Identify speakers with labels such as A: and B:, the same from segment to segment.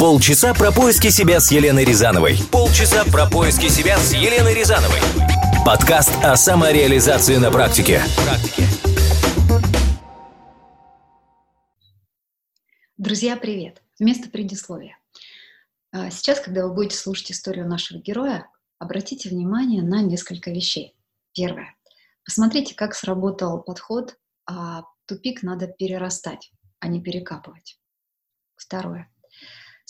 A: Полчаса про поиски себя с Еленой Рязановой. Полчаса про поиски себя с Еленой Рязановой. Подкаст о самореализации на практике.
B: Друзья, привет! Вместо предисловия. А, сейчас, когда вы будете слушать историю нашего героя, обратите внимание на несколько вещей. Первое. Посмотрите, как сработал подход, а тупик надо перерастать, а не перекапывать. Второе.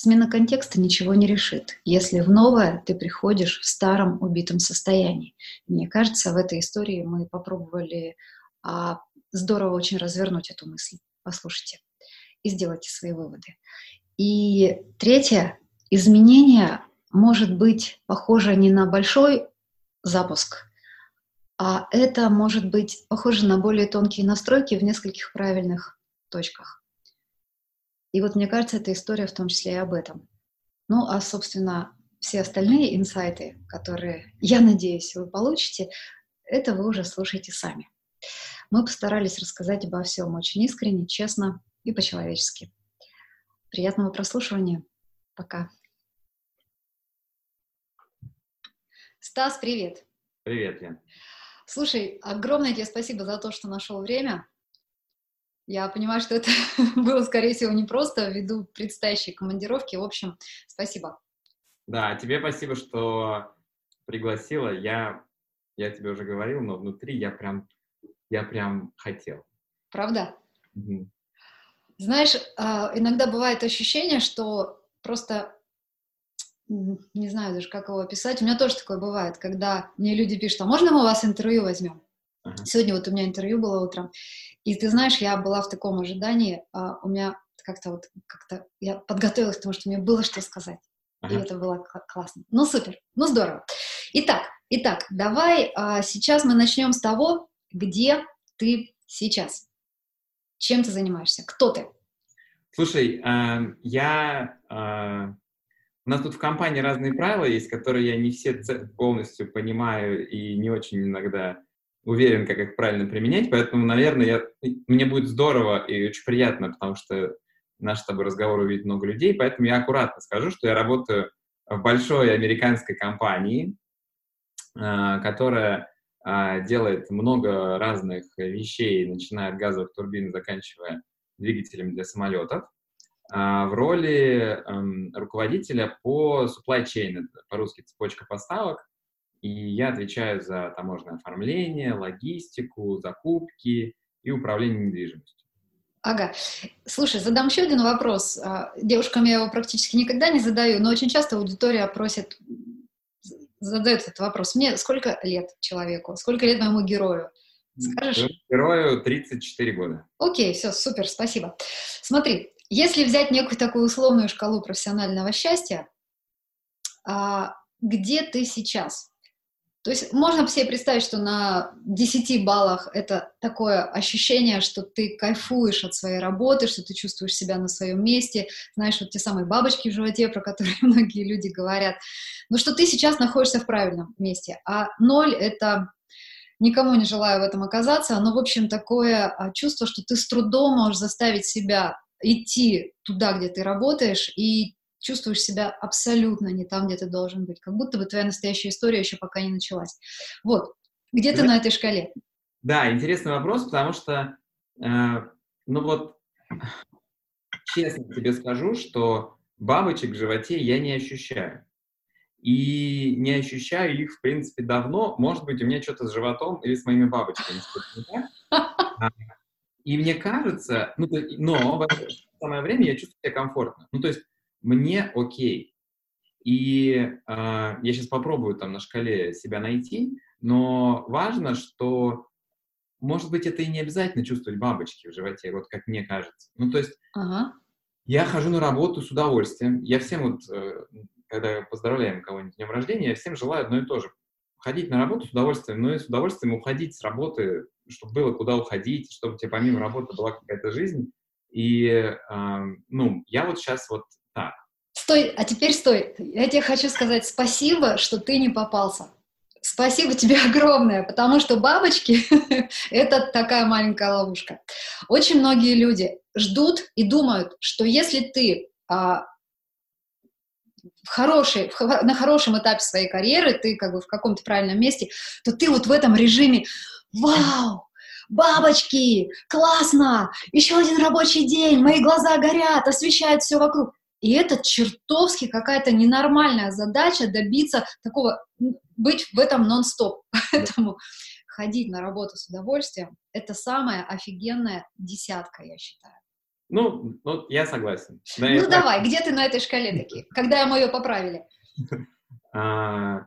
B: Смена контекста ничего не решит, если в новое ты приходишь в старом убитом состоянии. Мне кажется, в этой истории мы попробовали а, здорово очень развернуть эту мысль. Послушайте и сделайте свои выводы. И третье, изменение может быть похоже не на большой запуск, а это может быть похоже на более тонкие настройки в нескольких правильных точках. И вот мне кажется, эта история в том числе и об этом. Ну, а, собственно, все остальные инсайты, которые, я надеюсь, вы получите, это вы уже слушаете сами. Мы постарались рассказать обо всем очень искренне, честно и по-человечески. Приятного прослушивания. Пока. Стас, привет.
C: Привет, Лен.
B: Слушай, огромное тебе спасибо за то, что нашел время. Я понимаю, что это было, скорее всего, не просто ввиду предстоящей командировки. В общем, спасибо.
C: Да, тебе спасибо, что пригласила. Я, я тебе уже говорил, но внутри я прям, я прям хотел.
B: Правда? Угу. Знаешь, а, иногда бывает ощущение, что просто не знаю даже, как его описать. У меня тоже такое бывает, когда мне люди пишут, а можно мы у вас интервью возьмем? Uh-huh. Сегодня вот у меня интервью было утром, и ты знаешь, я была в таком ожидании, а у меня как-то вот, как-то я подготовилась к тому, что мне было что сказать. Uh-huh. И это было классно. Ну, супер, ну, здорово. Итак, итак, давай а, сейчас мы начнем с того, где ты сейчас. Чем ты занимаешься? Кто ты?
C: Слушай, э, я... Э, у нас тут в компании разные правила есть, которые я не все полностью понимаю и не очень иногда уверен, как их правильно применять, поэтому, наверное, я, мне будет здорово и очень приятно, потому что наш с тобой разговор увидит много людей, поэтому я аккуратно скажу, что я работаю в большой американской компании, а, которая а, делает много разных вещей, начиная от газовых турбин, заканчивая двигателями для самолетов, а, в роли эм, руководителя по supply chain, по-русски цепочка поставок, и я отвечаю за таможенное оформление, логистику, закупки и управление недвижимостью.
B: Ага. Слушай, задам еще один вопрос. А, девушкам я его практически никогда не задаю, но очень часто аудитория просит, задает этот вопрос. Мне сколько лет человеку? Сколько лет моему герою?
C: Скажешь? Герою 34 года.
B: Окей, все, супер, спасибо. Смотри, если взять некую такую условную шкалу профессионального счастья, а, где ты сейчас? То есть можно себе представить, что на 10 баллах это такое ощущение, что ты кайфуешь от своей работы, что ты чувствуешь себя на своем месте, знаешь, вот те самые бабочки в животе, про которые многие люди говорят, но что ты сейчас находишься в правильном месте, а ноль — это никому не желаю в этом оказаться, но, в общем, такое а, чувство, что ты с трудом можешь заставить себя идти туда, где ты работаешь, и чувствуешь себя абсолютно не там, где ты должен быть, как будто бы твоя настоящая история еще пока не началась. Вот, где ты на этой шкале?
C: Да, интересный вопрос, потому что, э, ну вот, честно тебе скажу, что бабочек в животе я не ощущаю. И не ощущаю их, в принципе, давно. Может быть, у меня что-то с животом или с моими бабочками. А, и мне кажется, ну, но в это самое время я чувствую себя комфортно. Ну, то есть мне окей. И э, я сейчас попробую там на шкале себя найти, но важно, что, может быть, это и не обязательно чувствовать бабочки в животе, вот как мне кажется. Ну, то есть ага. я хожу на работу с удовольствием. Я всем вот, э, когда поздравляем кого-нибудь с днем рождения, я всем желаю одно и то же. Ходить на работу с удовольствием, но и с удовольствием уходить с работы, чтобы было куда уходить, чтобы у тебя помимо работы была какая-то жизнь. И, э, ну, я вот сейчас вот.
B: Стой, а теперь стой. Я тебе хочу сказать спасибо, что ты не попался. Спасибо тебе огромное, потому что бабочки — это такая маленькая ловушка. Очень многие люди ждут и думают, что если ты а, в хорошей, в, на хорошем этапе своей карьеры, ты как бы в каком-то правильном месте, то ты вот в этом режиме «Вау! Бабочки! Классно! Еще один рабочий день! Мои глаза горят, освещают все вокруг!» И это чертовски какая-то ненормальная задача добиться такого, быть в этом нон-стоп. Поэтому ходить на работу с удовольствием – это самая офигенная десятка, я считаю.
C: Ну, ну я согласен.
B: Да, ну, давай, так... где ты на этой шкале таки? Когда мы ее поправили?
C: А,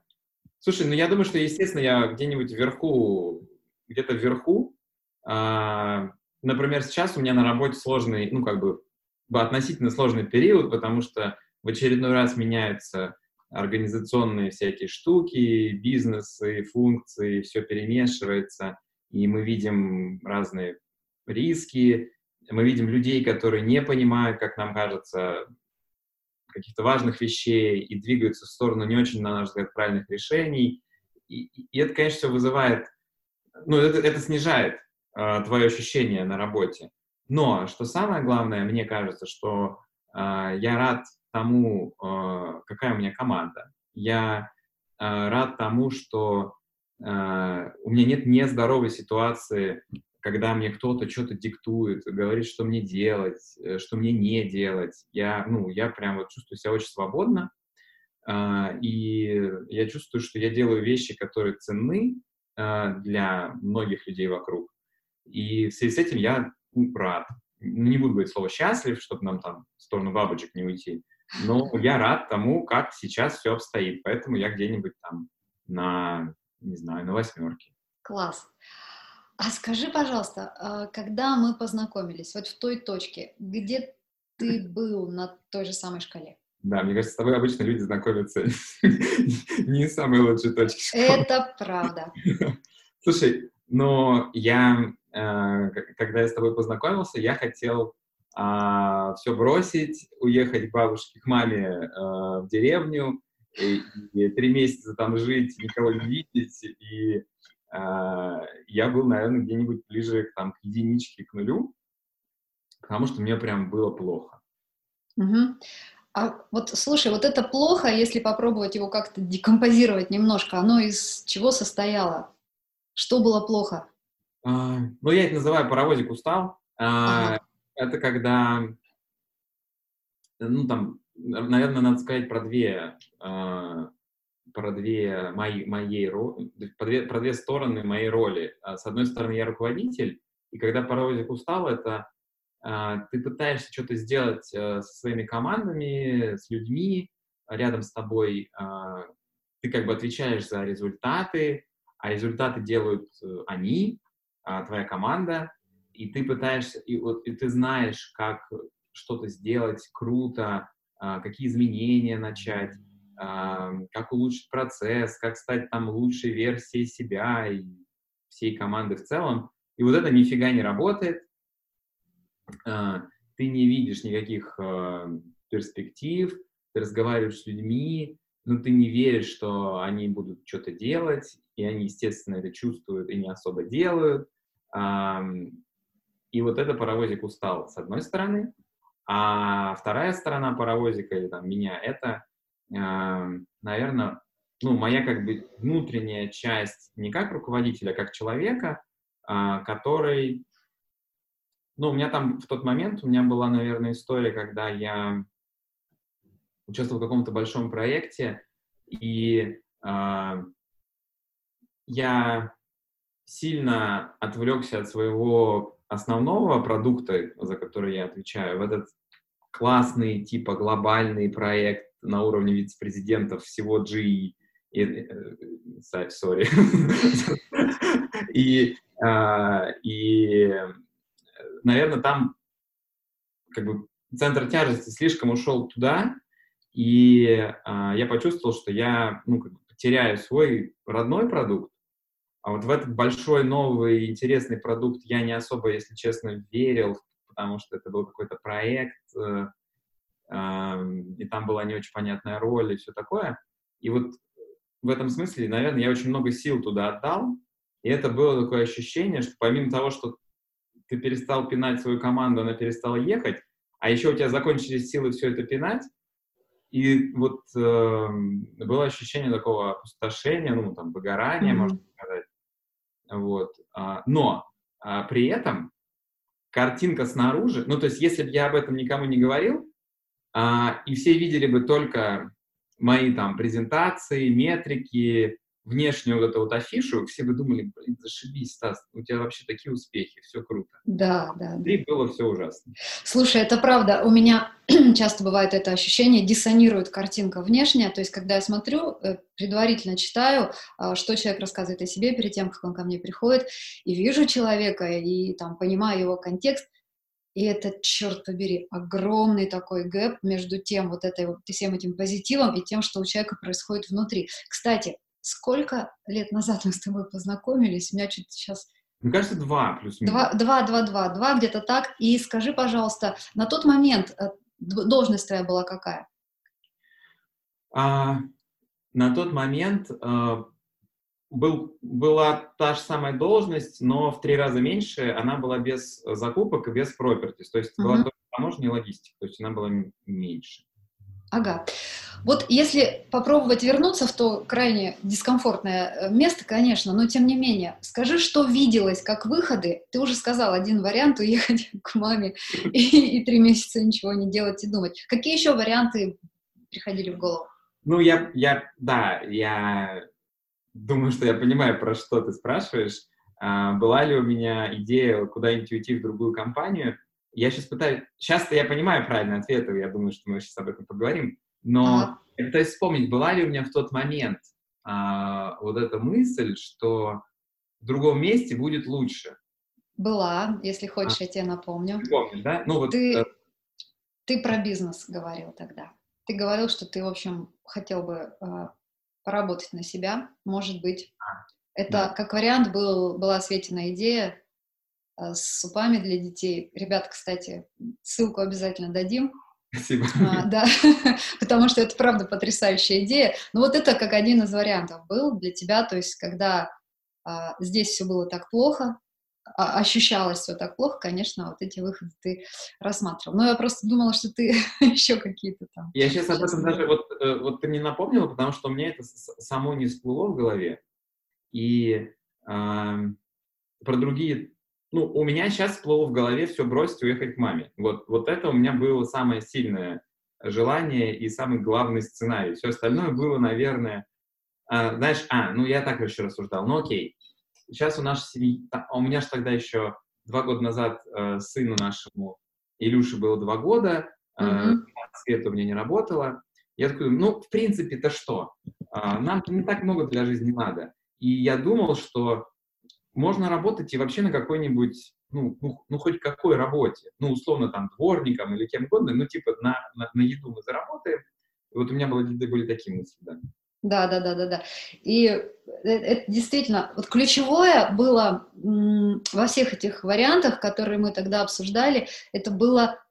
C: слушай, ну я думаю, что, естественно, я где-нибудь вверху, где-то вверху. А, например, сейчас у меня на работе сложный, ну, как бы, относительно сложный период, потому что в очередной раз меняются организационные всякие штуки, бизнесы, функции, все перемешивается, и мы видим разные риски, мы видим людей, которые не понимают, как нам кажется, каких-то важных вещей и двигаются в сторону не очень, на наш взгляд, правильных решений. И, и это, конечно, все вызывает, ну, это, это снижает э, твое ощущение на работе. Но, что самое главное, мне кажется, что э, я рад тому, э, какая у меня команда. Я э, рад тому, что э, у меня нет нездоровой ситуации, когда мне кто-то что-то диктует, говорит, что мне делать, э, что мне не делать. Я, ну, я прям вот чувствую себя очень свободно, э, и я чувствую, что я делаю вещи, которые ценны э, для многих людей вокруг. И в связи с этим я рад. Не буду говорить слово «счастлив», чтобы нам там в сторону бабочек не уйти. Но я рад тому, как сейчас все обстоит. Поэтому я где-нибудь там на, не знаю, на восьмерке.
B: Класс. А скажи, пожалуйста, а когда мы познакомились, вот в той точке, где ты был на той же самой шкале?
C: Да, мне кажется, с тобой обычно люди знакомятся не с самой лучшей точки школы.
B: Это правда.
C: Слушай, но я, когда я с тобой познакомился, я хотел а, все бросить, уехать к бабушке, к маме а, в деревню, и, и три месяца там жить, никого не видеть, и а, я был, наверное, где-нибудь ближе там, к единичке, к нулю, потому что мне прям было плохо.
B: Угу. А вот, слушай, вот это плохо, если попробовать его как-то декомпозировать немножко, оно из чего состояло? Что было плохо?
C: А, ну, я это называю паровозик устал. А, ага это когда, ну, там, наверное, надо сказать про две, э, про две мои, моей про две, про две стороны моей роли. А, с одной стороны, я руководитель, и когда паровозик устал, это э, ты пытаешься что-то сделать э, со своими командами, с людьми рядом с тобой, э, ты как бы отвечаешь за результаты, а результаты делают они, твоя команда, и ты пытаешься, и, вот, и ты знаешь, как что-то сделать круто, а, какие изменения начать, а, как улучшить процесс, как стать там лучшей версией себя и всей команды в целом. И вот это нифига не работает. А, ты не видишь никаких перспектив, ты разговариваешь с людьми, но ты не веришь, что они будут что-то делать, и они, естественно, это чувствуют и не особо делают. И вот это паровозик устал, с одной стороны. А вторая сторона паровозика или там меня, это, наверное, ну, моя как бы внутренняя часть не как руководителя, а как человека, э, который, ну, у меня там в тот момент, у меня была, наверное, история, когда я участвовал в каком-то большом проекте, и э, я сильно отвлекся от своего основного продукта, за который я отвечаю, в этот классный, типа глобальный проект на уровне вице-президентов всего GE, и, э, sorry, и, а, и, наверное, там как бы центр тяжести слишком ушел туда, и а, я почувствовал, что я ну, как бы потеряю свой родной продукт, а вот в этот большой, новый, интересный продукт я не особо, если честно, верил, потому что это был какой-то проект, э, э, и там была не очень понятная роль и все такое. И вот в этом смысле, наверное, я очень много сил туда отдал, и это было такое ощущение, что помимо того, что ты перестал пинать свою команду, она перестала ехать, а еще у тебя закончились силы все это пинать, и вот э, было ощущение такого опустошения, ну, там, выгорания, mm-hmm. сказать. Вот. А, но а, при этом картинка снаружи, ну, то есть, если бы я об этом никому не говорил, а, и все видели бы только мои там презентации, метрики, внешнюю вот эту вот афишу, все бы думали, блин, зашибись, Стас, у тебя вообще такие успехи, все круто.
B: Да, да.
C: И было все ужасно.
B: Слушай, это правда, у меня часто бывает это ощущение, диссонирует картинка внешняя, то есть когда я смотрю, э, предварительно читаю, а, что человек рассказывает о себе перед тем, как он ко мне приходит, и вижу человека, и там понимаю его контекст, и это, черт побери, огромный такой гэп между тем, вот этой, всем этим позитивом и тем, что у человека происходит внутри. Кстати, сколько лет назад мы с тобой познакомились? У меня что-то сейчас...
C: Мне кажется, два плюс минус.
B: Два, два, два, два, два где-то так. И скажи, пожалуйста, на тот момент э, должность твоя была какая?
C: А, на тот момент а, был, была та же самая должность, но в три раза меньше. Она была без закупок и без properties. То есть uh-huh. была только таможня и логистика. То есть она была меньше.
B: Ага. Вот если попробовать вернуться в то крайне дискомфортное э, место, конечно, но тем не менее, скажи, что виделось как выходы. Ты уже сказал один вариант уехать к маме и, и три месяца ничего не делать и думать. Какие еще варианты приходили в голову?
C: Ну, я, я, да, я думаю, что я понимаю, про что ты спрашиваешь. А, была ли у меня идея куда-нибудь уйти в другую компанию? Я сейчас пытаюсь... Сейчас-то я понимаю правильный ответ, я думаю, что мы сейчас об этом поговорим. Но ага. я пытаюсь вспомнить, была ли у меня в тот момент а, вот эта мысль, что в другом месте будет лучше.
B: Была, если хочешь, а. я тебе напомню.
C: Ты помнишь, да?
B: Ну, вот, ты, э... ты про бизнес говорил тогда. Ты говорил, что ты, в общем, хотел бы э, поработать на себя, может быть. А, Это да. как вариант был, была Светина идея э, с супами для детей. Ребят, кстати, ссылку обязательно дадим.
C: Спасибо.
B: А, да, потому что это правда потрясающая идея. Но вот это как один из вариантов был для тебя, то есть когда а, здесь все было так плохо, а, ощущалось все так плохо, конечно, вот эти выходы ты рассматривал. Но я просто думала, что ты еще какие-то там.
C: Я сейчас об этом даже, вот, э, вот ты мне напомнила, потому что у меня это само не всплыло в голове. И э, про другие ну, у меня сейчас всплыло в голове все бросить уехать к маме. Вот, вот это у меня было самое сильное желание и самый главный сценарий. Все остальное было, наверное, а, знаешь, а, ну я так еще рассуждал, ну окей, сейчас у нашей семьи, а у меня же тогда еще два года назад э, сыну нашему Илюше было два года, э, mm-hmm. Света у меня не работала. Я такой, ну, в принципе-то что? Э, нам не так много для жизни надо. И я думал, что можно работать и вообще на какой-нибудь, ну, ну, ну, хоть какой работе, ну, условно, там, дворником или кем угодно, ну, типа, на, на, на еду мы заработаем. И вот у меня были, были такие мысли, да.
B: Да, да, да, да, да. И э, это действительно, вот ключевое было во всех этих вариантах, которые мы тогда обсуждали, это было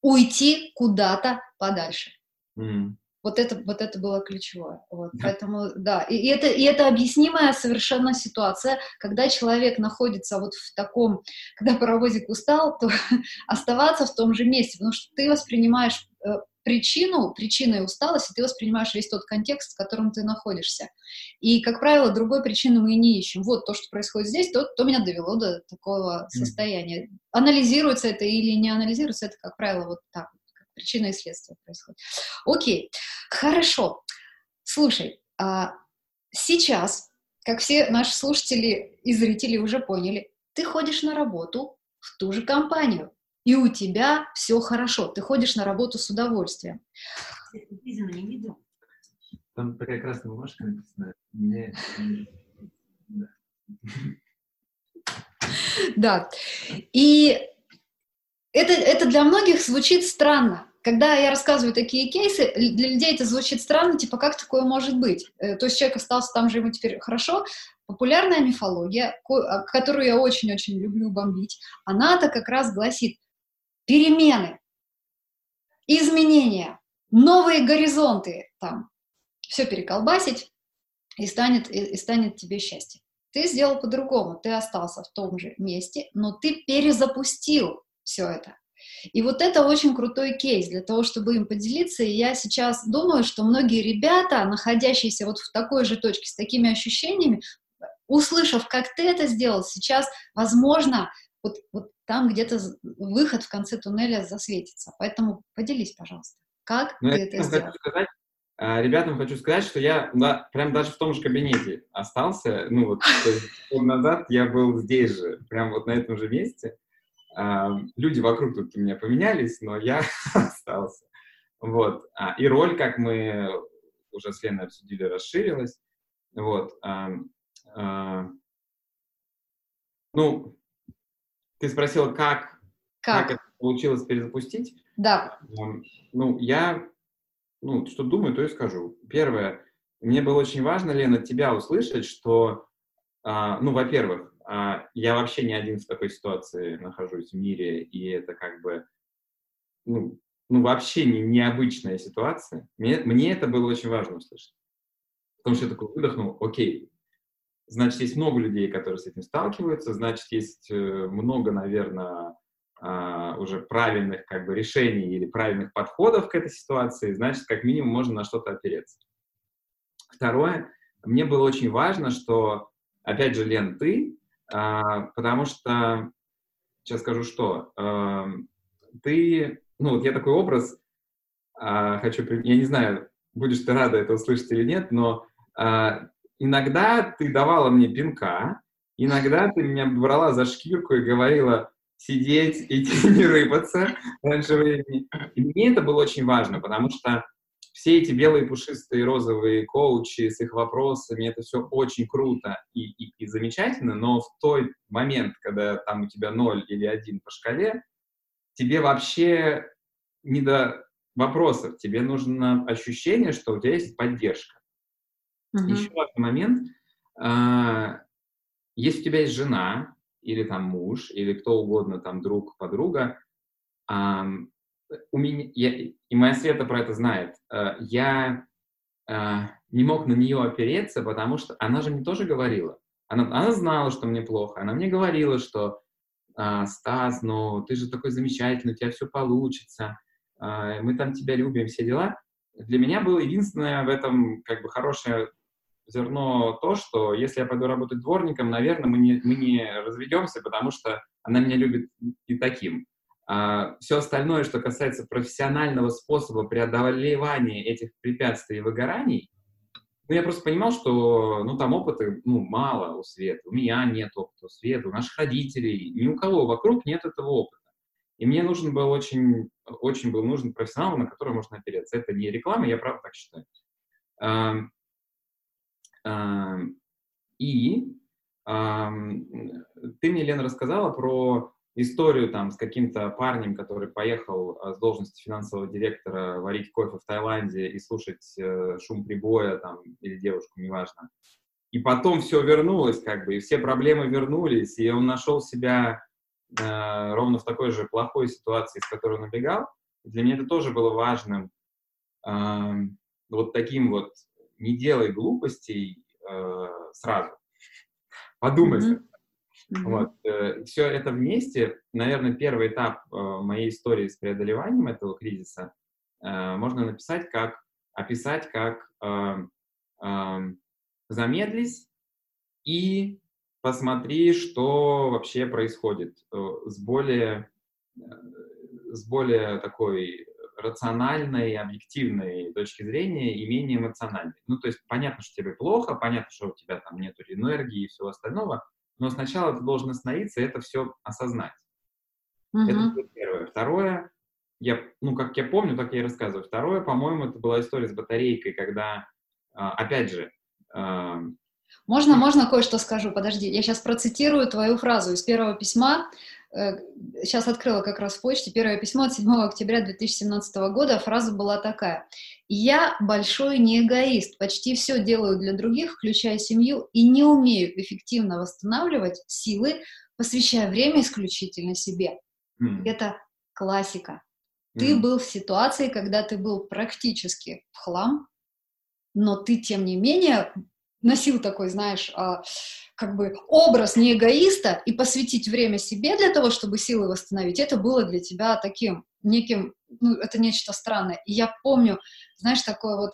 B: уйти куда-то подальше. Mm. Вот это, вот это было ключевое. Вот. Да. Поэтому, да, и, и, это, и это объяснимая совершенно ситуация, когда человек находится вот в таком, когда паровозик устал, то оставаться в том же месте, потому что ты воспринимаешь э, причину, причиной усталости, ты воспринимаешь весь тот контекст, в котором ты находишься. И, как правило, другой причины мы и не ищем. Вот то, что происходит здесь, то, то меня довело до такого состояния. Анализируется это или не анализируется, это, как правило, вот так причина и следствие происходит. Окей, хорошо. Слушай, а сейчас, как все наши слушатели и зрители уже поняли, ты ходишь на работу в ту же компанию, и у тебя все хорошо, ты ходишь на работу с удовольствием.
C: Там такая красная бумажка написана.
B: Да. И это, это для многих звучит странно. Когда я рассказываю такие кейсы, для людей это звучит странно, типа, как такое может быть? Э, то есть человек остался там же, ему теперь хорошо. Популярная мифология, а, которую я очень-очень люблю бомбить, она-то как раз гласит перемены, изменения, новые горизонты, там, все переколбасить, и станет, и, и станет тебе счастье. Ты сделал по-другому, ты остался в том же месте, но ты перезапустил все это. И вот это очень крутой кейс для того, чтобы им поделиться. И я сейчас думаю, что многие ребята, находящиеся вот в такой же точке, с такими ощущениями, услышав, как ты это сделал, сейчас, возможно, вот, вот там где-то выход в конце туннеля засветится. Поэтому поделись, пожалуйста, как
C: Но
B: ты
C: я
B: это сделал.
C: Сказать, а, ребятам хочу сказать, что я да, прям даже в том же кабинете остался. Ну вот год назад я был здесь же, прям вот на этом же месте. А, люди вокруг тут у меня поменялись, но я остался. Вот. А, и роль, как мы уже с Леной обсудили, расширилась. Вот. Ну, ты спросила, как, как? как это получилось перезапустить?
B: Да.
C: Ну, я, ну, что думаю, то и скажу. Первое, мне было очень важно, Лена, тебя услышать, что, а, ну, во-первых, а, я вообще не один в такой ситуации нахожусь в мире, и это как бы, ну, ну вообще не, необычная ситуация. Мне, мне это было очень важно услышать. Потому что я такой выдохнул, окей, значит, есть много людей, которые с этим сталкиваются, значит, есть э, много, наверное, а, уже правильных как бы решений или правильных подходов к этой ситуации, значит, как минимум можно на что-то опереться. Второе, мне было очень важно, что, опять же, Лен, ты, а, потому что, сейчас скажу, что ты, ну, вот я такой образ а, хочу, я не знаю, будешь ты рада это услышать или нет, но иногда ты давала мне пинка, иногда ты меня брала за шкирку и говорила сидеть, идти, не рыпаться раньше времени. И мне это было очень важно, потому что все эти белые пушистые розовые коучи с их вопросами, это все очень круто и, и, и замечательно, но в тот момент, когда там у тебя 0 или 1 по шкале, тебе вообще не до вопросов, тебе нужно ощущение, что у тебя есть поддержка. Uh-huh. Еще важный момент. А, если у тебя есть жена, или там муж, или кто угодно, там друг, подруга, у меня, я, и моя Света про это знает, а, я а, не мог на нее опереться, потому что она же мне тоже говорила. Она, она знала, что мне плохо. Она мне говорила, что Стас, ну ты же такой замечательный, у тебя все получится, мы там тебя любим, все дела. Для меня было единственное в этом как бы хорошее зерно то, что если я пойду работать дворником, наверное, мы не, мы не разведемся, потому что она меня любит и таким. А все остальное, что касается профессионального способа преодолевания этих препятствий и выгораний, ну, я просто понимал, что, ну, там опыта, ну, мало у Светы, у меня нет опыта у Светы, у наших родителей, ни у кого вокруг нет этого опыта. И мне нужен был очень, очень был нужен профессионал, на который можно опереться. Это не реклама, я правда так считаю. И ты мне, Лена, рассказала про историю там с каким-то парнем, который поехал а, с должности финансового директора варить кофе в Таиланде и слушать э, шум прибоя там или девушку, неважно. И потом все вернулось, как бы, и все проблемы вернулись, и он нашел себя э, ровно в такой же плохой ситуации, с которой он убегал. для меня это тоже было важным, э, вот таким вот не делай глупостей э, сразу. Подумай. Mm-hmm. Mm-hmm. Вот. Э, все это вместе, наверное, первый этап э, моей истории с преодолеванием этого кризиса э, можно написать как, описать как э, э, замедлись и посмотри, что вообще происходит с более, с более такой рациональной, объективной точки зрения и менее эмоциональной. Ну, то есть понятно, что тебе плохо, понятно, что у тебя там нет энергии и всего остального, но сначала ты должен остановиться и это все осознать. Uh-huh. Это первое. Второе, я, ну, как я помню, так я и рассказываю. Второе, по-моему, это была история с батарейкой, когда, а, опять же,
B: можно, можно кое-что скажу? Подожди, я сейчас процитирую твою фразу из первого письма. Сейчас э, открыла как раз в почте первое письмо от 7 октября 2017 года. Фраза была такая. «Я большой не эгоист, почти все делаю для других, включая семью, и не умею эффективно восстанавливать силы, посвящая время исключительно себе». Mm. Это классика. Mm. Ты был в ситуации, когда ты был практически в хлам, но ты, тем не менее, носил такой, знаешь, а, как бы образ не эгоиста и посвятить время себе для того, чтобы силы восстановить, это было для тебя таким неким, ну, это нечто странное. И я помню, знаешь, такое вот,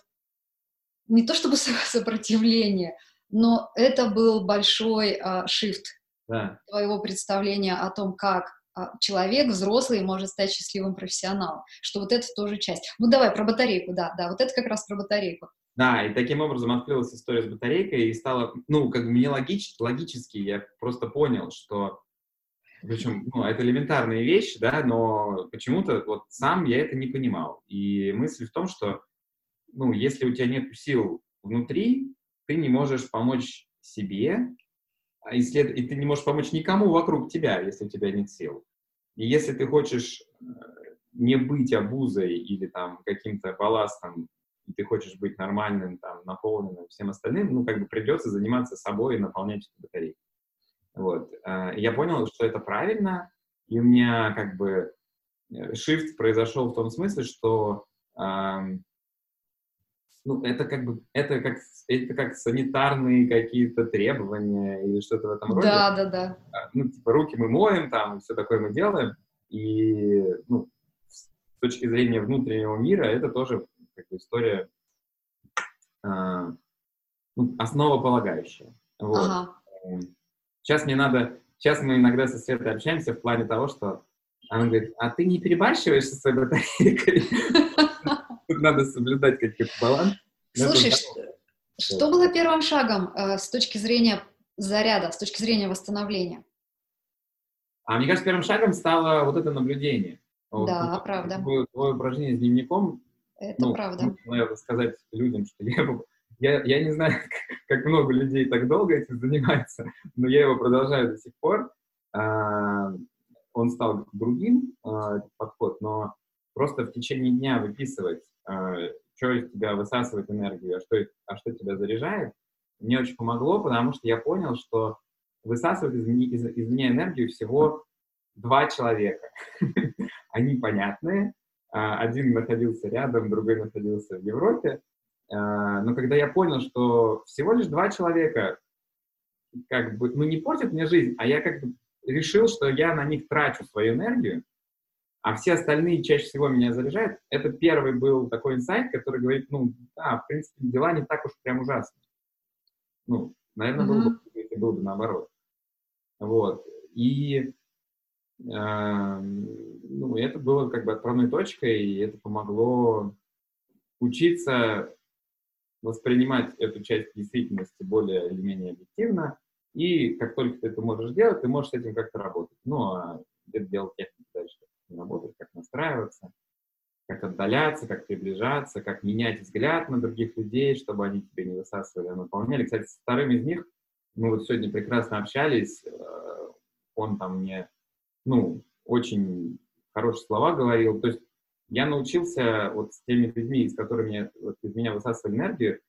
B: не то чтобы сопротивление, но это был большой а, shift да. твоего представления о том, как человек взрослый может стать счастливым профессионалом, что вот это тоже часть. Ну давай про батарейку, да, да, вот это как раз про батарейку.
C: Да, и таким образом открылась история с батарейкой, и стало, ну, как бы мне логич, логически, я просто понял, что, причем, ну, это элементарные вещи, да, но почему-то вот сам я это не понимал. И мысль в том, что, ну, если у тебя нет сил внутри, ты не можешь помочь себе, а и, след... и ты не можешь помочь никому вокруг тебя, если у тебя нет сил. И если ты хочешь э, не быть обузой или там каким-то балластом и ты хочешь быть нормальным, там, наполненным всем остальным, ну, как бы придется заниматься собой и наполнять эту батарейку. Вот. А, я понял, что это правильно, и у меня как бы э, shift произошел в том смысле, что ну, это как бы, это как, это как санитарные какие-то требования или что-то в этом роде.
B: Да, да, да.
C: Ну, типа, руки мы моем, там, все такое мы делаем, и, ну, с точки зрения внутреннего мира, это тоже как бы история э, ну, основополагающая. Вот. Ага. Сейчас мне надо, сейчас мы иногда со Светой общаемся в плане того, что она говорит, а ты не перебарщиваешь со своей батарейкой? Надо соблюдать какой-то баланс.
B: Слушай, что было первым шагом э, с точки зрения заряда, с точки зрения восстановления?
C: А мне кажется, первым шагом стало вот это наблюдение.
B: Да, вот, правда.
C: Твое упражнение с дневником
B: это ну, правда.
C: Наверное, сказать людям, что я, я, я не знаю, как много людей так долго этим занимается, но я его продолжаю до сих пор. А, он стал другим, а, этот подход, но просто в течение дня выписывать, что из тебя высасывает энергию, а что, а что тебя заряжает, мне очень помогло, потому что я понял, что высасывает из, из, из меня энергию всего два человека. Они понятные, а, один находился рядом, другой находился в Европе. А, но когда я понял, что всего лишь два человека как бы, ну, не портят мне жизнь, а я как бы решил, что я на них трачу свою энергию, а все остальные чаще всего меня заряжают. Это первый был такой инсайт, который говорит, ну, да, в принципе, дела не так уж прям ужасны. Ну, наверное, mm-hmm. было бы, если было бы наоборот. Вот. И э, ну, это было как бы отправной точкой, и это помогло учиться воспринимать эту часть действительности более или менее объективно, и как только ты это можешь делать, ты можешь с этим как-то работать. Ну, а где делать технику дальше, работать, как настраиваться, как отдаляться, как приближаться, как менять взгляд на других людей, чтобы они тебе не высасывали, а наполняли. Кстати, с вторым из них мы вот сегодня прекрасно общались, э, он там мне, ну, очень хорошие слова говорил. То есть я научился вот с теми людьми, с которыми вот, из меня высасывали энергию,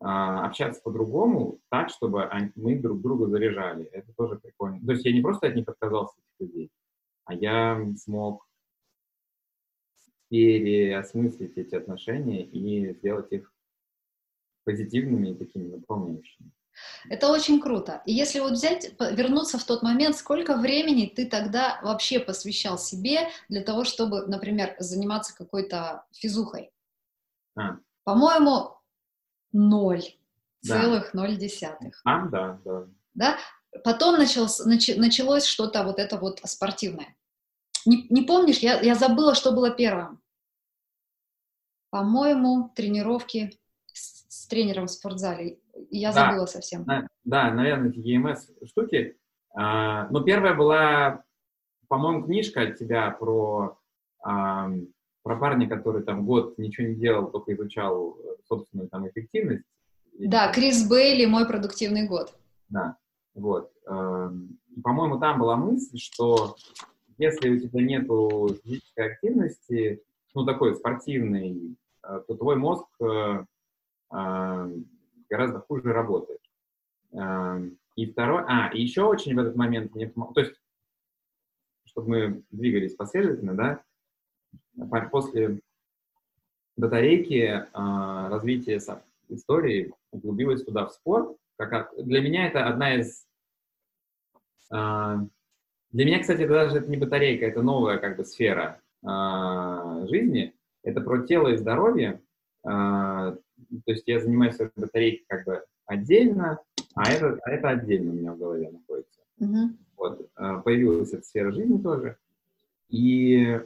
C: а, общаться по-другому, так, чтобы мы друг друга заряжали. Это тоже прикольно. То есть я не просто от них отказался, этих людей, а я смог переосмыслить эти отношения и сделать их позитивными и такими наполняющими.
B: Это очень круто. И если вот взять, вернуться в тот момент, сколько времени ты тогда вообще посвящал себе для того, чтобы, например, заниматься какой-то физухой? А. По-моему, ноль да. целых ноль десятых.
C: А, да, да.
B: Да? Потом началось, нач, началось что-то вот это вот спортивное. Не, не помнишь, я, я забыла, что было первым. По-моему, тренировки с, с тренером в спортзале. Я да, забыла совсем.
C: Да, да, наверное, эти EMS штуки. А, но первая была, по-моему, книжка от тебя про, а, про парня, который там год ничего не делал, только изучал собственную там эффективность.
B: Да, Крис Бейли «Мой продуктивный год».
C: Да, вот. По-моему, там была мысль, что если у тебя нету физической активности, ну, такой спортивной, э, то твой мозг э, гораздо хуже работает. И второе, а, и еще очень в этот момент мне то есть, чтобы мы двигались последовательно, да, после батарейки развитие истории углубилось туда в спорт, как, для меня это одна из... Э, для меня, кстати, это даже это не батарейка, это новая как бы сфера э, жизни. Это про тело и здоровье. Э, то есть я занимаюсь батарейкой как бы отдельно, а это, а это отдельно у меня в голове находится. Mm-hmm. Вот, э, появилась эта сфера жизни тоже. И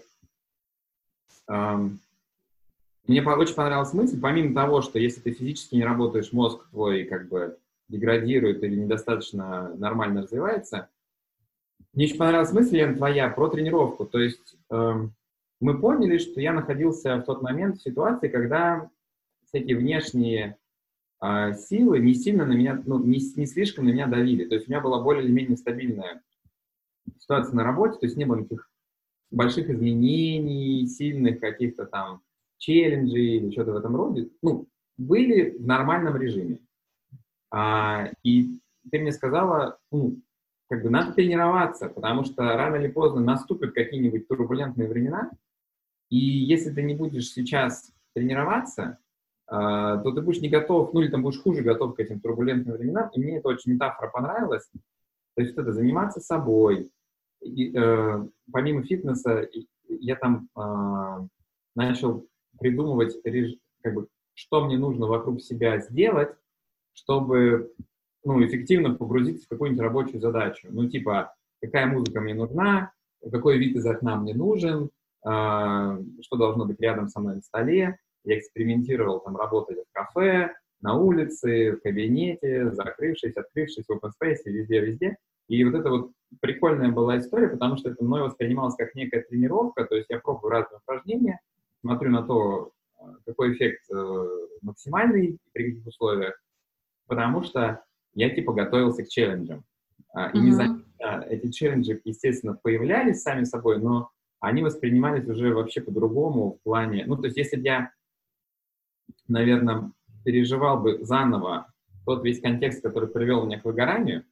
C: эм, мне очень понравилась мысль, помимо того, что если ты физически не работаешь, мозг твой как бы деградирует или недостаточно нормально развивается. Мне очень понравилась мысль, Лен, твоя, про тренировку. То есть эм, мы поняли, что я находился в тот момент в ситуации, когда всякие внешние э, силы не сильно на меня, ну, не, не слишком на меня давили. То есть у меня была более или менее стабильная ситуация на работе, то есть не было никаких больших изменений, сильных каких-то там челленджи или что-то в этом роде, ну, были в нормальном режиме. А, и ты мне сказала, ну, как бы надо тренироваться, потому что рано или поздно наступят какие-нибудь турбулентные времена, и если ты не будешь сейчас тренироваться, а, то ты будешь не готов, ну или там будешь хуже готов к этим турбулентным временам. И мне это очень метафора понравилась. То есть это заниматься собой. И, э, помимо фитнеса, я там э, начал придумывать, как бы, что мне нужно вокруг себя сделать, чтобы ну, эффективно погрузиться в какую-нибудь рабочую задачу. Ну, типа, какая музыка мне нужна, какой вид из окна мне нужен, э, что должно быть рядом со мной на столе. Я экспериментировал, там, работая в кафе, на улице, в кабинете, закрывшись, открывшись в open space, везде-везде. И вот это вот прикольная была история, потому что это мной воспринималось как некая тренировка, то есть я пробую разные упражнения, смотрю на то, какой эффект э, максимальный при каких условиях, потому что я типа готовился к челленджам. Mm-hmm. И незаметно эти челленджи, естественно, появлялись сами собой, но они воспринимались уже вообще по-другому в плане... Ну, то есть если бы я, наверное, переживал бы заново тот весь контекст, который привел меня к выгоранию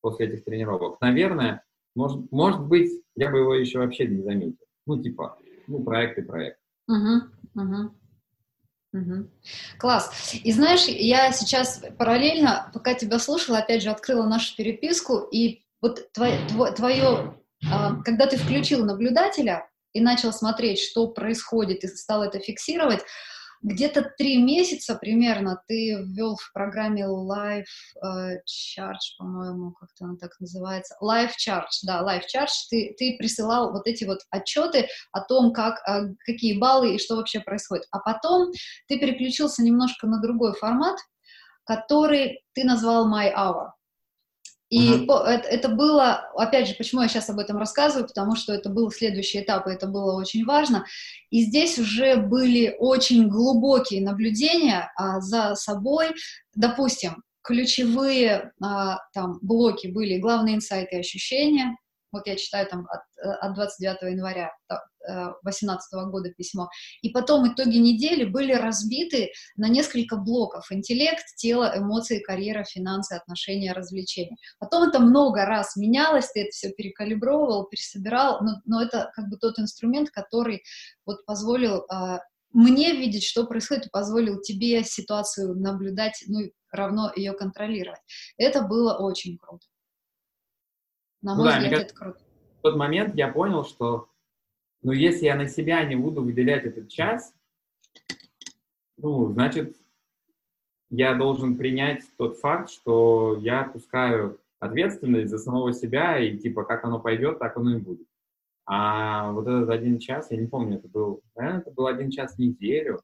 C: после этих тренировок, наверное, может, может быть, я бы его еще вообще не заметил. Ну, типа, ну, проект и проект.
B: Угу, угу. Угу. Класс. И знаешь, я сейчас параллельно, пока тебя слушала, опять же открыла нашу переписку, и вот твое, твое а, когда ты включил наблюдателя и начал смотреть, что происходит, и стал это фиксировать, где-то три месяца примерно ты ввел в программе Live uh, Charge, по-моему, как-то она так называется. Live Charge, да, Live Charge. Ты, ты присылал вот эти вот отчеты о том, как, uh, какие баллы и что вообще происходит. А потом ты переключился немножко на другой формат, который ты назвал My Hour. И uh-huh. это, это было, опять же, почему я сейчас об этом рассказываю, потому что это был следующий этап, и это было очень важно. И здесь уже были очень глубокие наблюдения а, за собой. Допустим, ключевые а, там блоки были главные инсайты и ощущения, вот я читаю там от, э, от 29 января 2018 э, года письмо. И потом итоги недели были разбиты на несколько блоков. Интеллект, тело, эмоции, карьера, финансы, отношения, развлечения. Потом это много раз менялось, ты это все перекалибровывал, пересобирал, но, но это как бы тот инструмент, который вот позволил э, мне видеть, что происходит, и позволил тебе ситуацию наблюдать, ну, равно ее контролировать. Это было очень круто.
C: На ну мой ну, взгляд, да, это круто. В тот момент я понял, что ну, если я на себя не буду выделять этот час, ну, значит, я должен принять тот факт, что я отпускаю ответственность за самого себя, и типа, как оно пойдет, так оно и будет. А вот этот один час, я не помню, это был, наверное, это был один час в неделю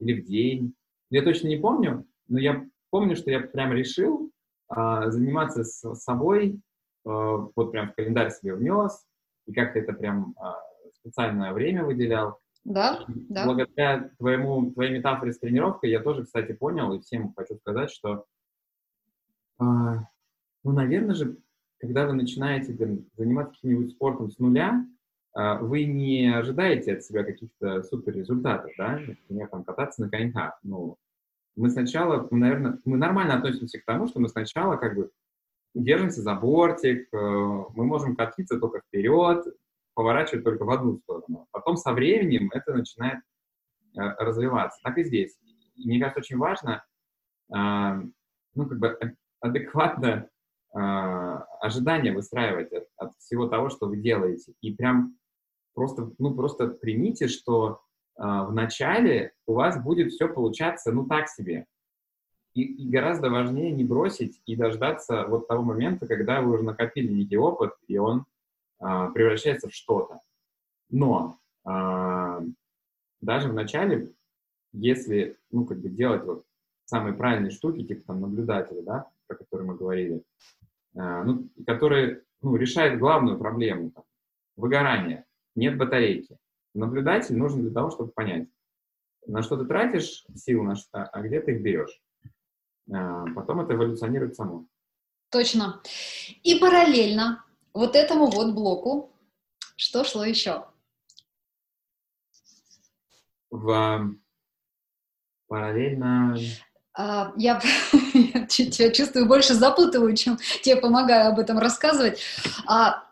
C: или в день. Я точно не помню, но я помню, что я прям решил а, заниматься с собой вот прям в календарь себе внес, и как-то это прям а, специальное время выделял.
B: Да, да.
C: Благодаря твоему, твоей метафоре с тренировкой я тоже, кстати, понял, и всем хочу сказать, что, а, ну, наверное же, когда вы начинаете там, заниматься каким-нибудь спортом с нуля, а, вы не ожидаете от себя каких-то супер результатов, да, например, там, кататься на коньках. Ну, мы сначала, мы, наверное, мы нормально относимся к тому, что мы сначала как бы держимся за бортик, э, мы можем катиться только вперед, поворачивать только в одну сторону. Потом со временем это начинает э, развиваться. Так и здесь. Мне кажется, очень важно, э, ну, как бы адекватно ожидания выстраивать от, от всего того, что вы делаете. И прям просто, ну, просто примите, что в начале у вас будет все получаться, ну, так себе. И, и гораздо важнее не бросить и дождаться вот того момента, когда вы уже накопили некий опыт, и он э, превращается в что-то. Но э, даже в начале, если, ну, как бы делать вот самые правильные штуки, типа там наблюдатели, да, про которые мы говорили, э, ну, которые, ну, решают главную проблему, там, выгорание, нет батарейки. Наблюдатель нужен для того, чтобы понять, на что ты тратишь силы, на что, а где ты их берешь. Э, потом это эволюционирует само.
B: Точно. И параллельно вот этому вот блоку что шло еще?
C: В параллельно...
B: А, я, я чувствую, больше запутываю, чем тебе помогаю об этом рассказывать. А,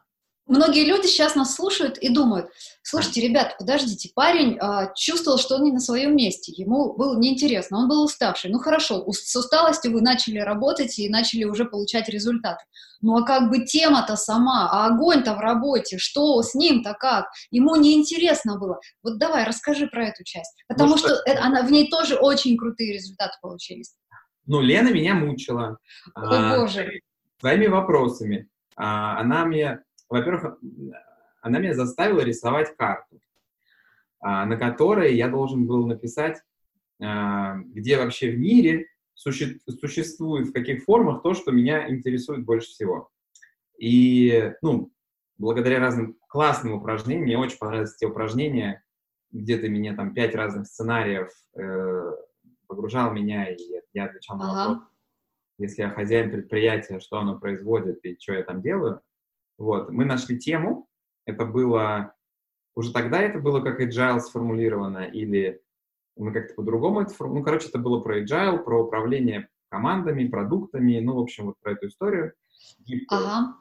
B: многие люди сейчас нас слушают и думают, слушайте, ребят, подождите, парень а, чувствовал, что он не на своем месте, ему было неинтересно, он был уставший. Ну хорошо, с усталостью вы начали работать и начали уже получать результаты. Ну а как бы тема-то сама, а огонь-то в работе, что с ним-то как? Ему неинтересно было. Вот давай, расскажи про эту часть, потому ну, что, что это, она, в ней тоже очень крутые результаты получились.
C: Ну, Лена меня мучила.
B: О, а, боже.
C: Своими вопросами. А, она мне во-первых, она меня заставила рисовать карту, а, на которой я должен был написать, а, где вообще в мире существует, в каких формах то, что меня интересует больше всего. И, ну, благодаря разным классным упражнениям, мне очень понравились те упражнения, где ты меня там пять разных сценариев э, погружал меня, и я отвечал на ага. вопрос, если я хозяин предприятия, что оно производит и что я там делаю. Вот, мы нашли тему, это было, уже тогда это было как agile сформулировано, или мы как-то по-другому это, ну, короче, это было про agile, про управление командами, продуктами, ну, в общем, вот про эту историю.
B: Ага.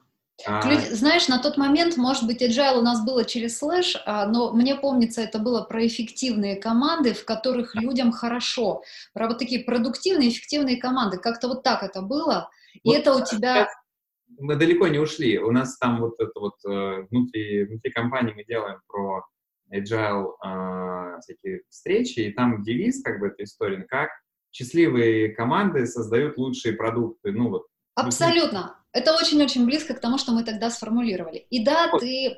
B: А... Знаешь, на тот момент, может быть, agile у нас было через слэш, а, но мне помнится, это было про эффективные команды, в которых людям хорошо, про вот такие продуктивные, эффективные команды. Как-то вот так это было. И вот это у тебя
C: мы далеко не ушли. У нас там вот это вот э, внутри, внутри компании мы делаем про agile э, всякие встречи, и там девиз как бы этой истории, как счастливые команды создают лучшие продукты. Ну вот.
B: Абсолютно. Это очень-очень близко к тому, что мы тогда сформулировали. И да, вот. ты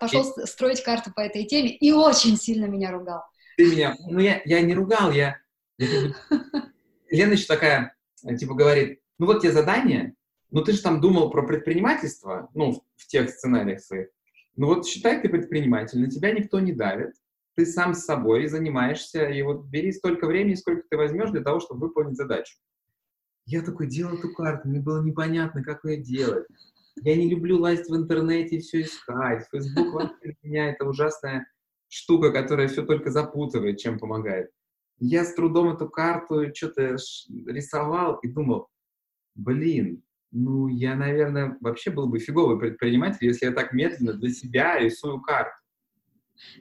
B: пошел и... строить карту по этой теме и очень сильно меня ругал.
C: Ты меня, ну я, я не ругал, я... я Лена еще такая, типа говорит, ну вот тебе задание, ну ты же там думал про предпринимательство, ну, в, тех сценариях своих. Ну вот считай, ты предприниматель, на тебя никто не давит, ты сам с собой занимаешься, и вот бери столько времени, сколько ты возьмешь для того, чтобы выполнить задачу. Я такой делал эту карту, мне было непонятно, как ее делать. Я не люблю лазить в интернете и все искать. Facebook для меня это ужасная штука, которая все только запутывает, чем помогает. Я с трудом эту карту что-то рисовал и думал, блин, ну, я, наверное, вообще был бы фиговый предприниматель, если я так медленно для себя рисую карту.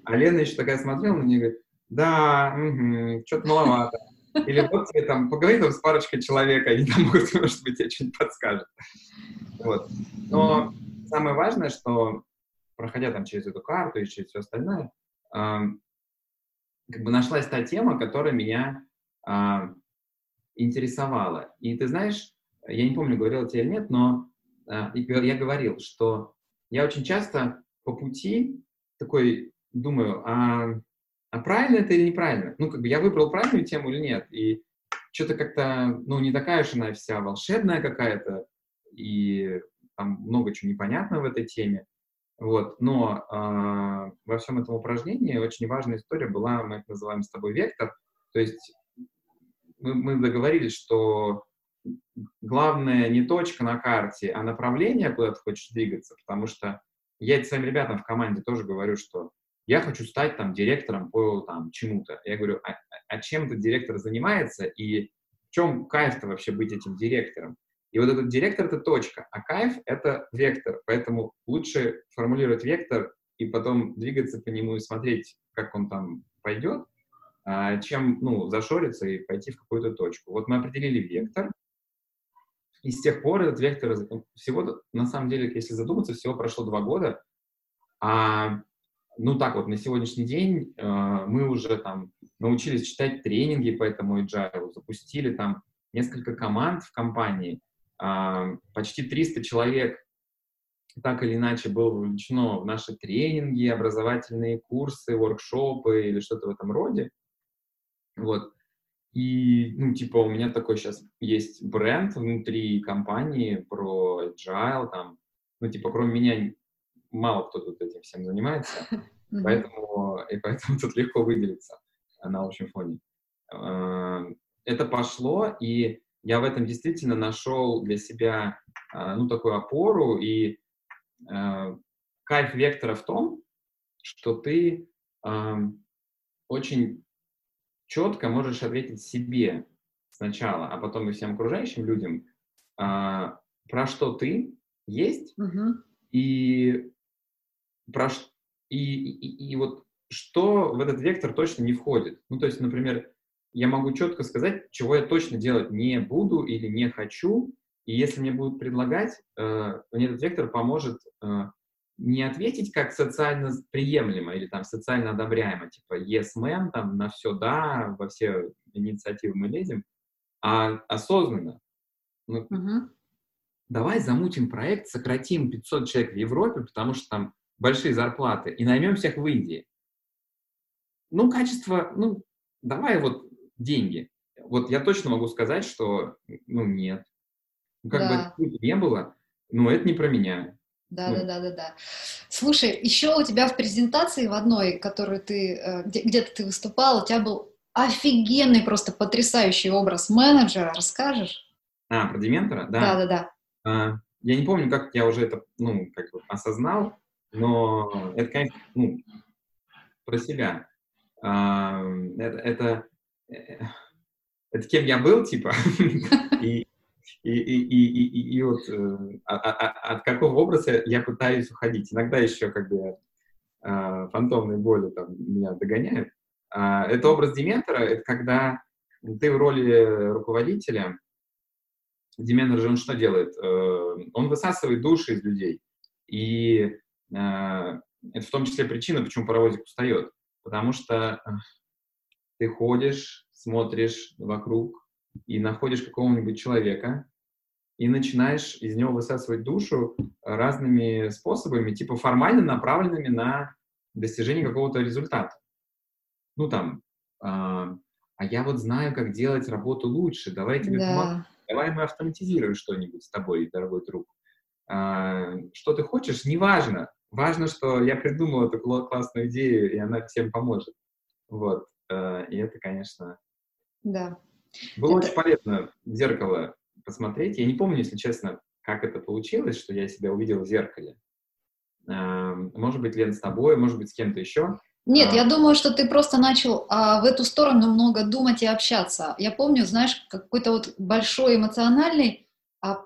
C: А Лена еще такая смотрела на меня и говорит, да, угу, что-то маловато. Или вот тебе там, поговори там с парочкой человек, они там могут, может быть, тебе что-нибудь подскажут. Вот. Но самое важное, что, проходя там через эту карту и через все остальное, э, как бы нашлась та тема, которая меня э, интересовала. И ты знаешь, я не помню, говорил тебе или нет, но э, я говорил, что я очень часто по пути такой думаю, а, а правильно это или неправильно? Ну, как бы я выбрал правильную тему или нет? И что-то как-то, ну, не такая уж она вся волшебная какая-то, и там много чего непонятно в этой теме. Вот, но э, во всем этом упражнении очень важная история была, мы это называем с тобой вектор, то есть мы, мы договорились, что главное не точка на карте, а направление, куда ты хочешь двигаться, потому что я своим ребятам в команде тоже говорю, что я хочу стать там директором по там чему-то. Я говорю, а, а чем этот директор занимается и в чем кайф-то вообще быть этим директором? И вот этот директор — это точка, а кайф — это вектор. Поэтому лучше формулировать вектор и потом двигаться по нему и смотреть, как он там пойдет, а, чем ну, зашориться и пойти в какую-то точку. Вот мы определили вектор, И с тех пор этот вектор всего, на самом деле, если задуматься, всего прошло два года, а ну так вот, на сегодняшний день э, мы уже там научились читать тренинги по этому agile, запустили там несколько команд в компании, э, почти 300 человек так или иначе было вовлечено в наши тренинги, образовательные курсы, воркшопы или что-то в этом роде. Вот. И, ну, типа, у меня такой сейчас есть бренд внутри компании про agile, там, ну, типа, кроме меня мало кто тут этим всем занимается, поэтому, и поэтому тут легко выделиться на общем фоне. А, это пошло, и я в этом действительно нашел для себя, а, ну, такую опору, и а, кайф вектора в том, что ты очень четко можешь ответить себе сначала, а потом и всем окружающим людям, про что ты есть, угу. и про, и, и, и вот что в этот вектор точно не входит. Ну, то есть, например, я могу четко сказать, чего я точно делать не буду или не хочу, и если мне будут предлагать, э, мне этот вектор поможет э, не ответить как социально приемлемо или там социально одобряемо, типа yes, ma'am, там на все да, во все инициативы мы лезем, а осознанно. Ну, угу. Давай замутим проект, сократим 500 человек в Европе, потому что там большие зарплаты и наймем всех в Индии. Ну, качество, ну, давай вот деньги. Вот я точно могу сказать, что, ну, нет. Ну, как да. бы не было, но это не про меня.
B: Да, ну. да, да, да, да. Слушай, еще у тебя в презентации в одной, которую ты, э, где, где-то ты выступал, у тебя был офигенный, просто потрясающий образ менеджера. Расскажешь?
C: А, про Дементора? Да.
B: Да, да, да.
C: А, я не помню, как я уже это, ну, как бы осознал, но это, конечно, ну, про себя. А, это, это, э, это кем я был, типа, и, и, и, и, и, и вот э, от, а, а, от какого образа я пытаюсь уходить. Иногда еще как бы фантомные боли там меня догоняют. Это образ дементора, это когда ты в роли руководителя, дементор же он что делает? Э, он высасывает души из людей. И Э, это в том числе причина, почему паровозик устает. Потому что ты ходишь, смотришь вокруг и находишь какого-нибудь человека, и начинаешь из него высасывать душу разными способами, типа формально направленными на достижение какого-то результата. Ну там, а, а я вот знаю, как делать работу лучше, давай я тебе да. помогу, давай мы автоматизируем что-нибудь с тобой, дорогой друг. А, что ты хочешь, неважно, Важно, что я придумал эту классную идею, и она всем поможет. Вот. Э, и это, конечно...
B: Да.
C: Было это... очень полезно в зеркало посмотреть. Я не помню, если честно, как это получилось, что я себя увидел в зеркале. Эм, может быть, Лен, с тобой, может быть, с кем-то еще.
B: Нет, а... я думаю, что ты просто начал а, в эту сторону много думать и общаться. Я помню, знаешь, какой-то вот большой эмоциональный а,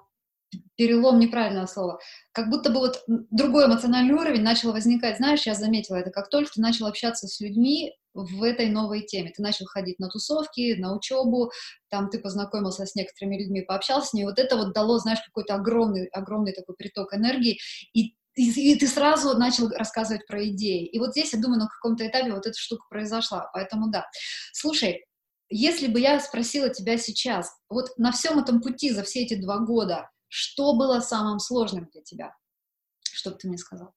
B: перелом неправильного слова, как будто бы вот другой эмоциональный уровень начал возникать. Знаешь, я заметила это, как только ты начал общаться с людьми в этой новой теме. Ты начал ходить на тусовки, на учебу, там ты познакомился с некоторыми людьми, пообщался с ними. Вот это вот дало, знаешь, какой-то огромный, огромный такой приток энергии. И и, и ты сразу начал рассказывать про идеи. И вот здесь, я думаю, на каком-то этапе вот эта штука произошла. Поэтому да. Слушай, если бы я спросила тебя сейчас, вот на всем этом пути за все эти два года, что было самым сложным для тебя? Что бы ты мне сказал?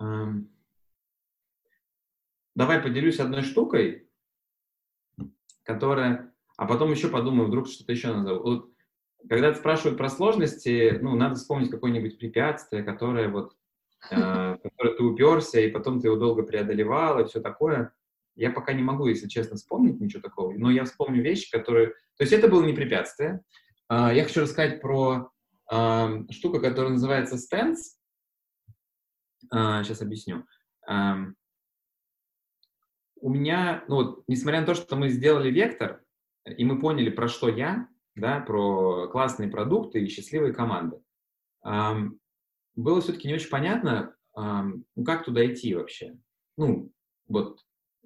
C: Um, давай поделюсь одной штукой, которая... А потом еще подумаю, вдруг что-то еще назову. Вот, когда спрашивают про сложности, ну, надо вспомнить какое-нибудь препятствие, которое вот, э, которое ты уперся, и потом ты его долго преодолевал, и все такое. Я пока не могу, если честно, вспомнить ничего такого, но я вспомню вещи, которые... То есть это было не препятствие. А, я хочу рассказать про штуку, которая называется Stance. Сейчас а, объясню. У меня, ну вот, несмотря на то, что мы сделали вектор, и мы поняли, про что я, да, про классные продукты и счастливые команды, было все-таки не очень понятно, ну, как туда идти вообще. Ну, вот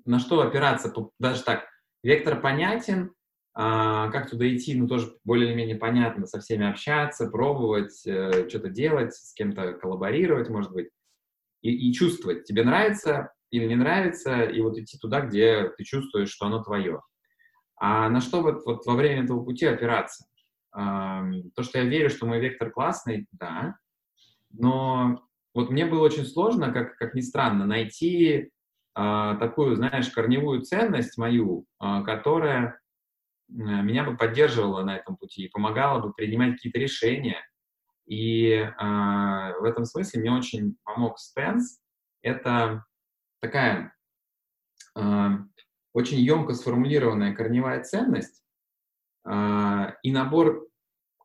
C: на что опираться, даже так, вектор понятен, а, как туда идти, ну, тоже более или менее понятно, со всеми общаться, пробовать, э, что-то делать, с кем-то коллаборировать, может быть, и, и чувствовать, тебе нравится или не нравится, и вот идти туда, где ты чувствуешь, что оно твое. А на что вот, вот во время этого пути опираться? То, что я верю, что мой вектор классный, да, но вот мне было очень сложно, как, как ни странно, найти а, такую, знаешь, корневую ценность мою, а, которая меня бы поддерживала на этом пути и помогала бы принимать какие-то решения. И э, в этом смысле мне очень помог Спенс. Это такая э, очень емко сформулированная корневая ценность э, и набор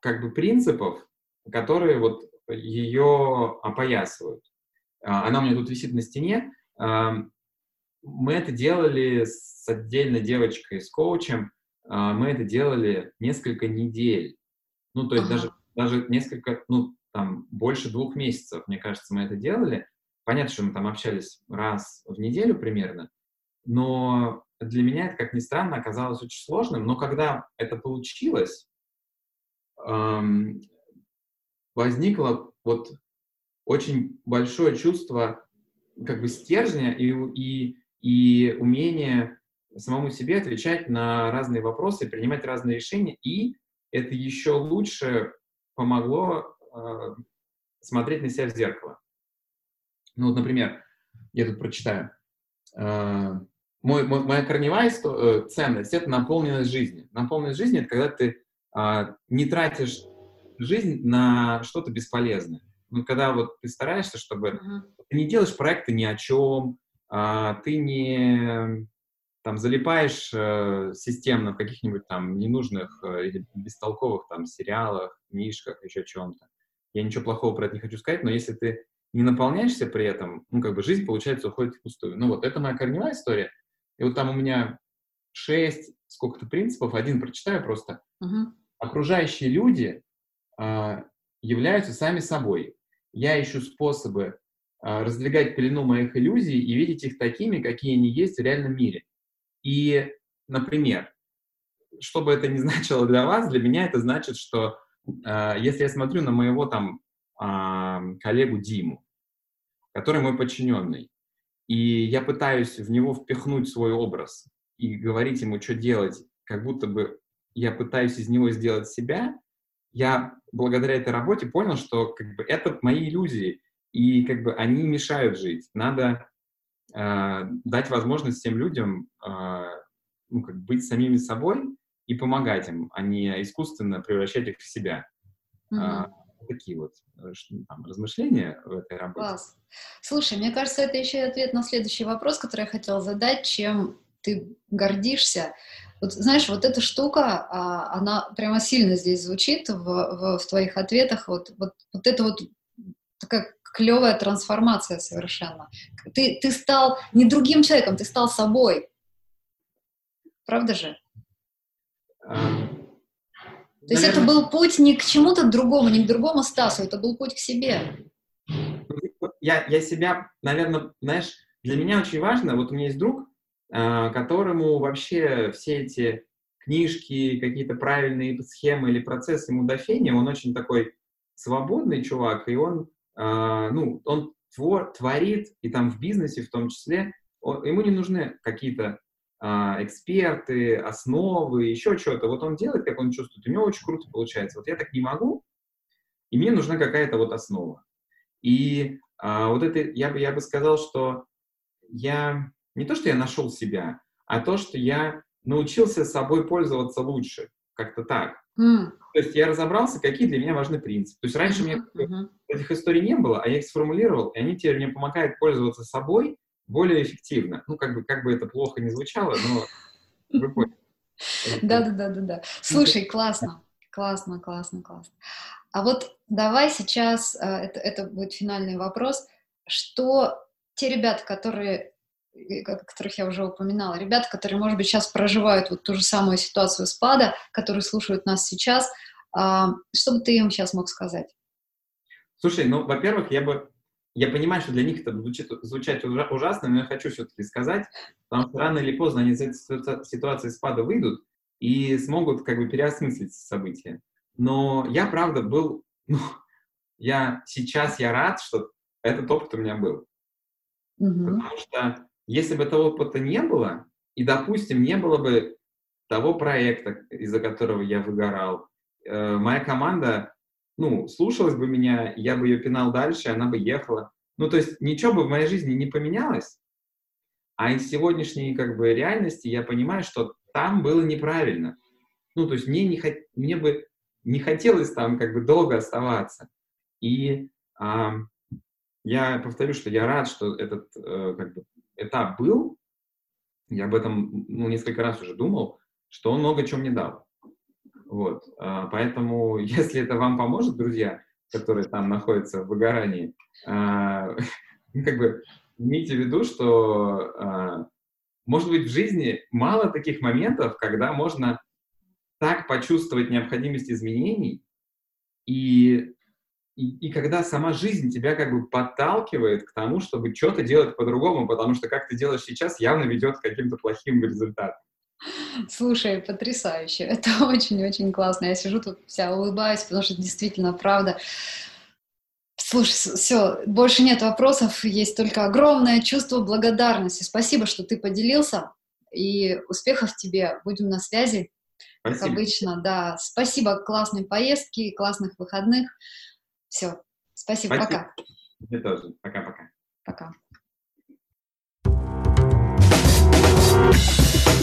C: как бы принципов, которые вот ее опоясывают. Она у меня тут висит на стене. Мы это делали с отдельной девочкой, с коучем, мы это делали несколько недель. Ну, то есть ага. даже, даже несколько, ну, там, больше двух месяцев, мне кажется, мы это делали. Понятно, что мы там общались раз в неделю примерно, но для меня это, как ни странно, оказалось очень сложным. Но когда это получилось, эм, возникло вот очень большое чувство как бы стержня и, и, и умение самому себе отвечать на разные вопросы, принимать разные решения, и это еще лучше помогло э, смотреть на себя в зеркало. Ну вот, например, я тут прочитаю. Э, мой, мой, моя корневая э, ценность — это наполненность жизни. Наполненность жизни — это когда ты э, не тратишь жизнь на что-то бесполезное. Ну, когда вот ты стараешься, чтобы... Uh-huh. Ты не делаешь проекты ни о чем, э, ты не там залипаешь э, системно в каких-нибудь там ненужных э, или бестолковых там сериалах, книжках, еще чем-то. Я ничего плохого про это не хочу сказать, но если ты не наполняешься при этом, ну, как бы жизнь, получается, уходит впустую. Ну, вот, это моя корневая история. И вот там у меня шесть, сколько-то принципов, один прочитаю просто. Uh-huh. Окружающие люди э, являются сами собой. Я ищу способы э, раздвигать пелену моих иллюзий и видеть их такими, какие они есть в реальном мире. И, например, что бы это ни значило для вас, для меня это значит, что э, если я смотрю на моего там э, коллегу Диму, который мой подчиненный, и я пытаюсь в него впихнуть свой образ и говорить ему, что делать, как будто бы я пытаюсь из него сделать себя, я благодаря этой работе понял, что как бы, это мои иллюзии, и как бы они мешают жить. Надо э, дать возможность тем людям э, ну, как быть самими собой и помогать им, а не искусственно превращать их в себя. Mm-hmm. Э, такие вот э, там, размышления в этой работе.
B: Класс. Слушай, мне кажется, это еще и ответ на следующий вопрос, который я хотела задать, чем ты гордишься. Вот знаешь, вот эта штука, а, она прямо сильно здесь звучит в, в, в твоих ответах. Вот, вот, вот это вот такая клевая трансформация совершенно. Ты, ты стал не другим человеком, ты стал собой. Правда же? То есть это был путь не к чему-то другому, не к другому Стасу, это был путь к себе.
C: Я, я себя, наверное, знаешь, для меня очень важно, вот у меня есть друг, а, которому вообще все эти книжки, какие-то правильные схемы или процессы ему до фени, он очень такой свободный чувак, и он а, ну, он твор, творит, и там в бизнесе в том числе, он, ему не нужны какие-то а, эксперты, основы, еще что-то. Вот он делает, как он чувствует, у него очень круто получается. Вот я так не могу, и мне нужна какая-то вот основа. И а, вот это, я бы, я бы сказал, что я, не то, что я нашел себя, а то, что я научился собой пользоваться лучше, как-то так. Mm. То есть я разобрался, какие для меня важны принципы. То есть раньше у меня uh-huh. этих историй не было, а я их сформулировал, и они теперь мне помогают пользоваться собой более эффективно. Ну, как бы, как бы это плохо не звучало, но вы поняли.
B: Да-да-да-да-да. Слушай, классно, классно, классно, классно. А вот давай сейчас, э, это, это будет финальный вопрос, что те ребята, которые которых я уже упоминала, ребята, которые, может быть, сейчас проживают вот ту же самую ситуацию спада, которые слушают нас сейчас, а, что бы ты им сейчас мог сказать?
C: Слушай, ну, во-первых, я бы я понимаю, что для них это звучит, звучать ужасно, но я хочу все-таки сказать, потому что рано или поздно они из этой ситуации спада выйдут, и смогут как бы переосмыслить события. Но я, правда, был, ну, я сейчас я рад, что этот опыт у меня был. Угу. Потому что если бы этого опыта не было, и, допустим, не было бы того проекта, из-за которого я выгорал, э, моя команда, ну, слушалась бы меня, я бы ее пинал дальше, она бы ехала. Ну, то есть ничего бы в моей жизни не поменялось, а из сегодняшней как бы реальности я понимаю, что там было неправильно. Ну, то есть мне, не, мне бы не хотелось там как бы долго оставаться. И а, я повторю, что я рад, что этот э, как бы, этап был. Я об этом ну, несколько раз уже думал, что он много чего мне дал. Вот. А, поэтому, если это вам поможет, друзья, которые там находятся в выгорании, а, как бы имейте в виду, что, а, может быть, в жизни мало таких моментов, когда можно так почувствовать необходимость изменений, и, и, и когда сама жизнь тебя как бы подталкивает к тому, чтобы что-то делать по-другому, потому что как ты делаешь сейчас, явно ведет к каким-то плохим результатам.
B: Слушай, потрясающе. Это очень-очень классно. Я сижу тут вся улыбаюсь, потому что действительно правда. Слушай, все, больше нет вопросов, есть только огромное чувство благодарности. Спасибо, что ты поделился, и успехов тебе. Будем на связи, Спасибо. как обычно. Да, спасибо, классной поездки, классных выходных. Все, спасибо, спасибо. пока.
C: Мне тоже, пока-пока.
B: Пока.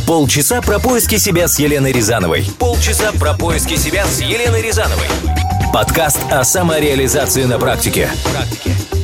A: Полчаса про поиски себя с Еленой Рязановой. Полчаса про поиски себя с Еленой Рязановой. Подкаст о самореализации на практике. практике.